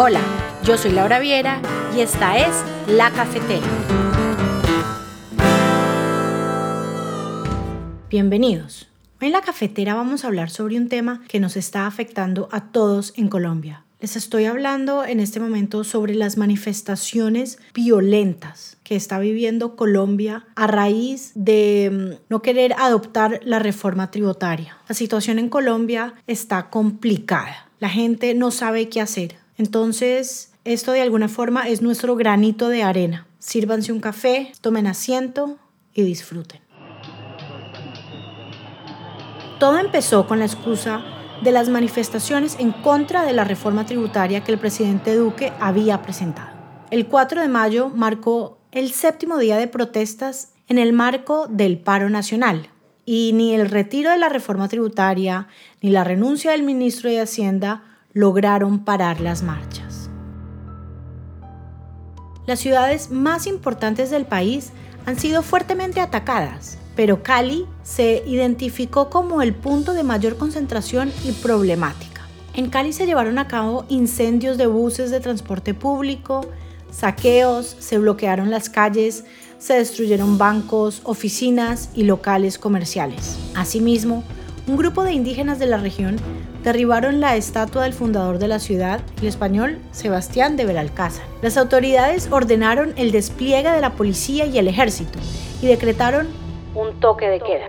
Hola, yo soy Laura Viera y esta es La Cafetera. Bienvenidos. En La Cafetera vamos a hablar sobre un tema que nos está afectando a todos en Colombia. Les estoy hablando en este momento sobre las manifestaciones violentas que está viviendo Colombia a raíz de mm, no querer adoptar la reforma tributaria. La situación en Colombia está complicada. La gente no sabe qué hacer. Entonces, esto de alguna forma es nuestro granito de arena. Sírvanse un café, tomen asiento y disfruten. Todo empezó con la excusa de las manifestaciones en contra de la reforma tributaria que el presidente Duque había presentado. El 4 de mayo marcó el séptimo día de protestas en el marco del paro nacional y ni el retiro de la reforma tributaria ni la renuncia del ministro de Hacienda lograron parar las marchas. Las ciudades más importantes del país han sido fuertemente atacadas, pero Cali se identificó como el punto de mayor concentración y problemática. En Cali se llevaron a cabo incendios de buses de transporte público, saqueos, se bloquearon las calles, se destruyeron bancos, oficinas y locales comerciales. Asimismo, un grupo de indígenas de la región derribaron la estatua del fundador de la ciudad, el español Sebastián de Belalcázar. Las autoridades ordenaron el despliegue de la policía y el ejército y decretaron un toque de queda.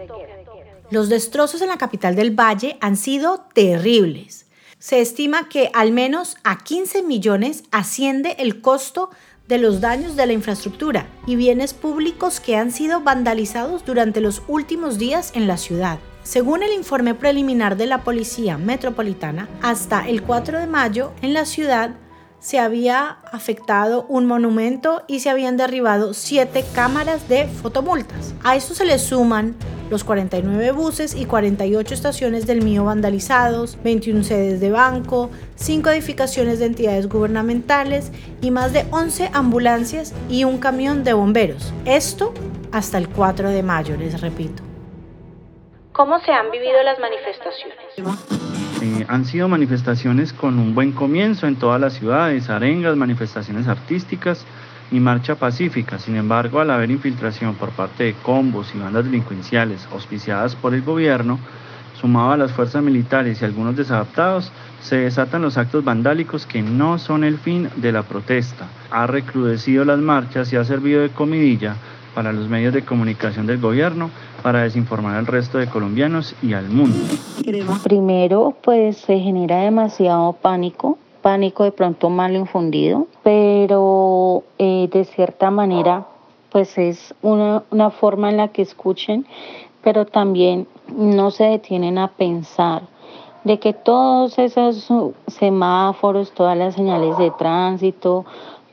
Los destrozos en la capital del valle han sido terribles. Se estima que al menos a 15 millones asciende el costo de los daños de la infraestructura y bienes públicos que han sido vandalizados durante los últimos días en la ciudad. Según el informe preliminar de la Policía Metropolitana, hasta el 4 de mayo en la ciudad se había afectado un monumento y se habían derribado siete cámaras de fotomultas. A esto se le suman los 49 buses y 48 estaciones del mío vandalizados, 21 sedes de banco, 5 edificaciones de entidades gubernamentales y más de 11 ambulancias y un camión de bomberos. Esto hasta el 4 de mayo, les repito. ¿Cómo se han vivido las manifestaciones? Eh, han sido manifestaciones con un buen comienzo en todas las ciudades, arengas, manifestaciones artísticas y marcha pacífica. Sin embargo, al haber infiltración por parte de combos y bandas delincuenciales auspiciadas por el gobierno, sumado a las fuerzas militares y algunos desadaptados, se desatan los actos vandálicos que no son el fin de la protesta. Ha recrudecido las marchas y ha servido de comidilla para los medios de comunicación del gobierno para desinformar al resto de colombianos y al mundo? Primero, pues se genera demasiado pánico, pánico de pronto mal infundido, pero eh, de cierta manera, pues es una, una forma en la que escuchen, pero también no se detienen a pensar de que todos esos semáforos, todas las señales de tránsito,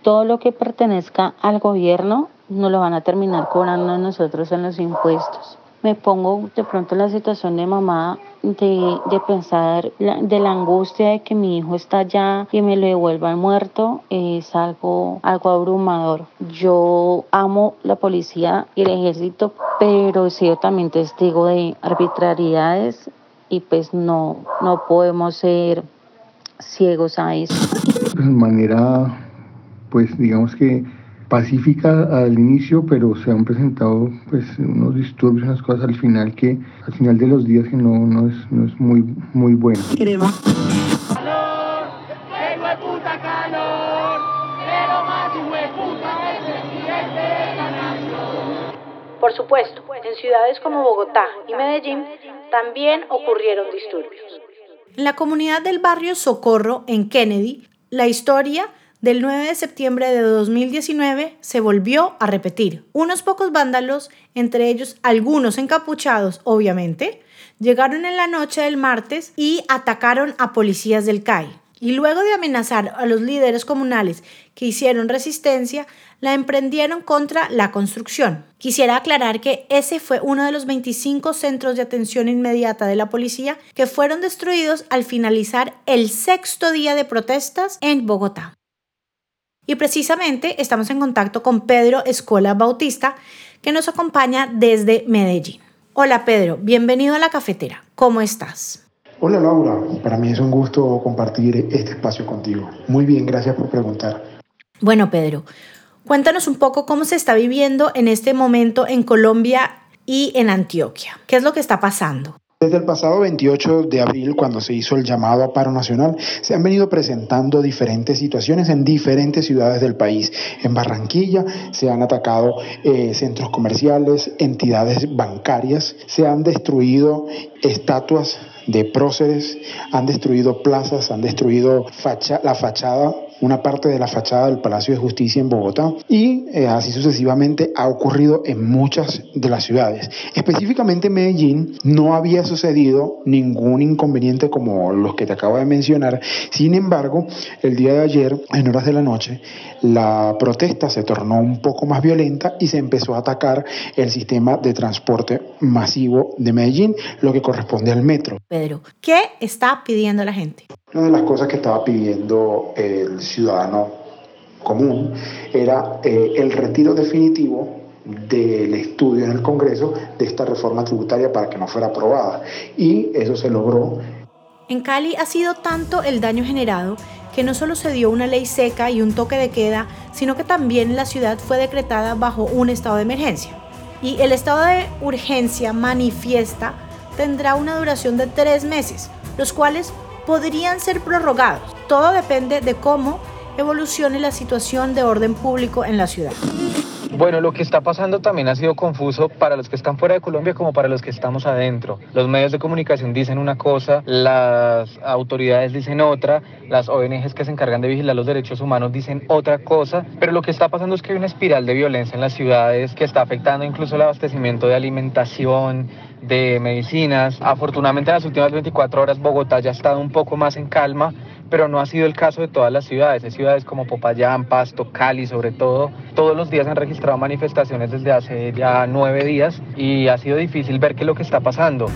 todo lo que pertenezca al gobierno no lo van a terminar cobrando nosotros en los impuestos. Me pongo de pronto en la situación de mamá de, de pensar de la angustia de que mi hijo está allá y me lo devuelvan muerto es algo, algo abrumador. Yo amo la policía y el ejército, pero he sido también testigo de arbitrariedades y pues no, no podemos ser ciegos a eso. De manera, pues digamos que pacífica al inicio, pero se han presentado pues unos disturbios, unas cosas al final que al final de los días que no, no, es, no es muy, muy bueno. Por supuesto, en ciudades como Bogotá y Medellín también ocurrieron disturbios. En la comunidad del barrio Socorro, en Kennedy, la historia del 9 de septiembre de 2019 se volvió a repetir. Unos pocos vándalos, entre ellos algunos encapuchados, obviamente, llegaron en la noche del martes y atacaron a policías del CAI. Y luego de amenazar a los líderes comunales que hicieron resistencia, la emprendieron contra la construcción. Quisiera aclarar que ese fue uno de los 25 centros de atención inmediata de la policía que fueron destruidos al finalizar el sexto día de protestas en Bogotá. Y precisamente estamos en contacto con Pedro Escola Bautista, que nos acompaña desde Medellín. Hola Pedro, bienvenido a la cafetera. ¿Cómo estás? Hola Laura, para mí es un gusto compartir este espacio contigo. Muy bien, gracias por preguntar. Bueno, Pedro, cuéntanos un poco cómo se está viviendo en este momento en Colombia y en Antioquia. ¿Qué es lo que está pasando? Desde el pasado 28 de abril, cuando se hizo el llamado a paro nacional, se han venido presentando diferentes situaciones en diferentes ciudades del país. En Barranquilla se han atacado eh, centros comerciales, entidades bancarias, se han destruido estatuas de próceres, han destruido plazas, han destruido la fachada una parte de la fachada del Palacio de Justicia en Bogotá y eh, así sucesivamente ha ocurrido en muchas de las ciudades. Específicamente en Medellín no había sucedido ningún inconveniente como los que te acabo de mencionar. Sin embargo, el día de ayer, en horas de la noche, la protesta se tornó un poco más violenta y se empezó a atacar el sistema de transporte masivo de Medellín, lo que corresponde al metro. Pedro, ¿qué está pidiendo la gente? Una de las cosas que estaba pidiendo el ciudadano común era eh, el retiro definitivo del estudio en el Congreso de esta reforma tributaria para que no fuera aprobada. Y eso se logró. En Cali ha sido tanto el daño generado que no solo se dio una ley seca y un toque de queda, sino que también la ciudad fue decretada bajo un estado de emergencia. Y el estado de urgencia manifiesta tendrá una duración de tres meses, los cuales podrían ser prorrogados. Todo depende de cómo evolucione la situación de orden público en la ciudad. Bueno, lo que está pasando también ha sido confuso para los que están fuera de Colombia como para los que estamos adentro. Los medios de comunicación dicen una cosa, las autoridades dicen otra, las ONGs que se encargan de vigilar los derechos humanos dicen otra cosa, pero lo que está pasando es que hay una espiral de violencia en las ciudades que está afectando incluso el abastecimiento de alimentación, de medicinas. Afortunadamente en las últimas 24 horas Bogotá ya ha estado un poco más en calma, pero no ha sido el caso de todas las ciudades. Hay ciudades como Popayán, Pasto, Cali sobre todo. Todos los días han registrado manifestaciones desde hace ya nueve días y ha sido difícil ver qué es lo que está pasando.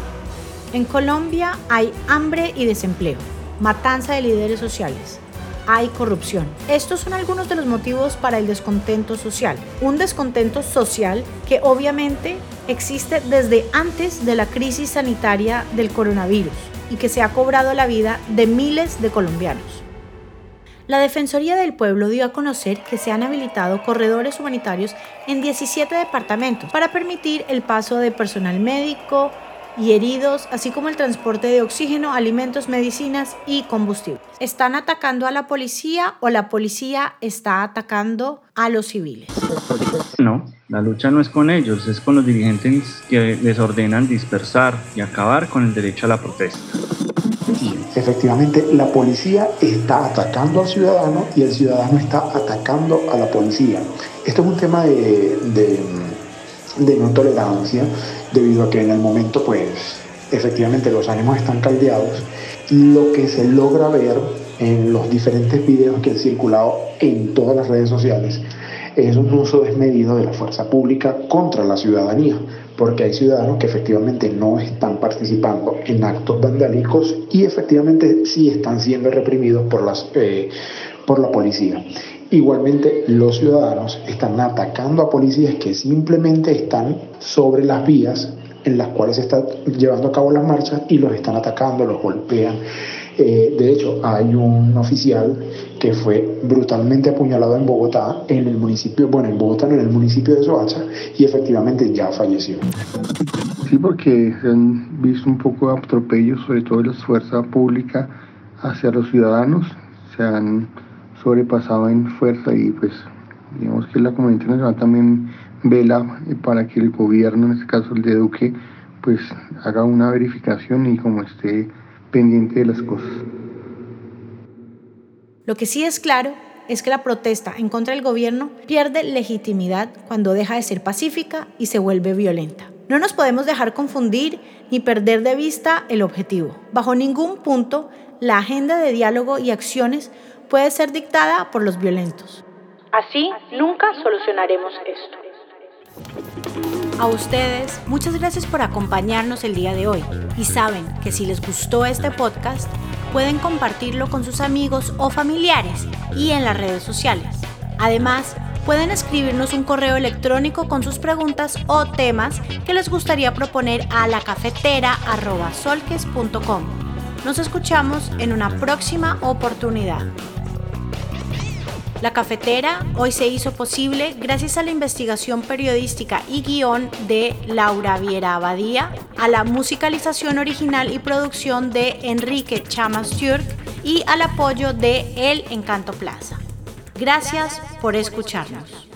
En Colombia hay hambre y desempleo, matanza de líderes sociales hay corrupción. Estos son algunos de los motivos para el descontento social. Un descontento social que obviamente existe desde antes de la crisis sanitaria del coronavirus y que se ha cobrado la vida de miles de colombianos. La Defensoría del Pueblo dio a conocer que se han habilitado corredores humanitarios en 17 departamentos para permitir el paso de personal médico, y heridos, así como el transporte de oxígeno, alimentos, medicinas y combustibles. ¿Están atacando a la policía o la policía está atacando a los civiles? No, la lucha no es con ellos, es con los dirigentes que les ordenan dispersar y acabar con el derecho a la protesta. Efectivamente, la policía está atacando al ciudadano y el ciudadano está atacando a la policía. Esto es un tema de, de, de no tolerancia debido a que en el momento pues efectivamente los ánimos están caldeados. Lo que se logra ver en los diferentes videos que han circulado en todas las redes sociales es un uso desmedido de la fuerza pública contra la ciudadanía, porque hay ciudadanos que efectivamente no están participando en actos vandálicos y efectivamente sí están siendo reprimidos por, las, eh, por la policía. Igualmente, los ciudadanos están atacando a policías que simplemente están sobre las vías en las cuales se están llevando a cabo las marchas y los están atacando, los golpean. Eh, de hecho, hay un oficial que fue brutalmente apuñalado en Bogotá, en el municipio, bueno, en Bogotá, en el municipio de Soacha, y efectivamente ya falleció. Sí, porque se han visto un poco de atropellos, sobre todo de la fuerza pública, hacia los ciudadanos. Se han sobrepasado en fuerza y pues digamos que la comunidad internacional también vela para que el gobierno, en este caso el de Duque, pues haga una verificación y como esté pendiente de las cosas. Lo que sí es claro es que la protesta en contra del gobierno pierde legitimidad cuando deja de ser pacífica y se vuelve violenta. No nos podemos dejar confundir ni perder de vista el objetivo. Bajo ningún punto, la agenda de diálogo y acciones puede ser dictada por los violentos. Así nunca solucionaremos esto. A ustedes, muchas gracias por acompañarnos el día de hoy. Y saben que si les gustó este podcast, pueden compartirlo con sus amigos o familiares y en las redes sociales. Además, pueden escribirnos un correo electrónico con sus preguntas o temas que les gustaría proponer a la cafetera.solques.com. Nos escuchamos en una próxima oportunidad. La cafetera hoy se hizo posible gracias a la investigación periodística y guion de Laura Viera Abadía, a la musicalización original y producción de Enrique Chamas Turk y al apoyo de El Encanto Plaza. Gracias por escucharnos.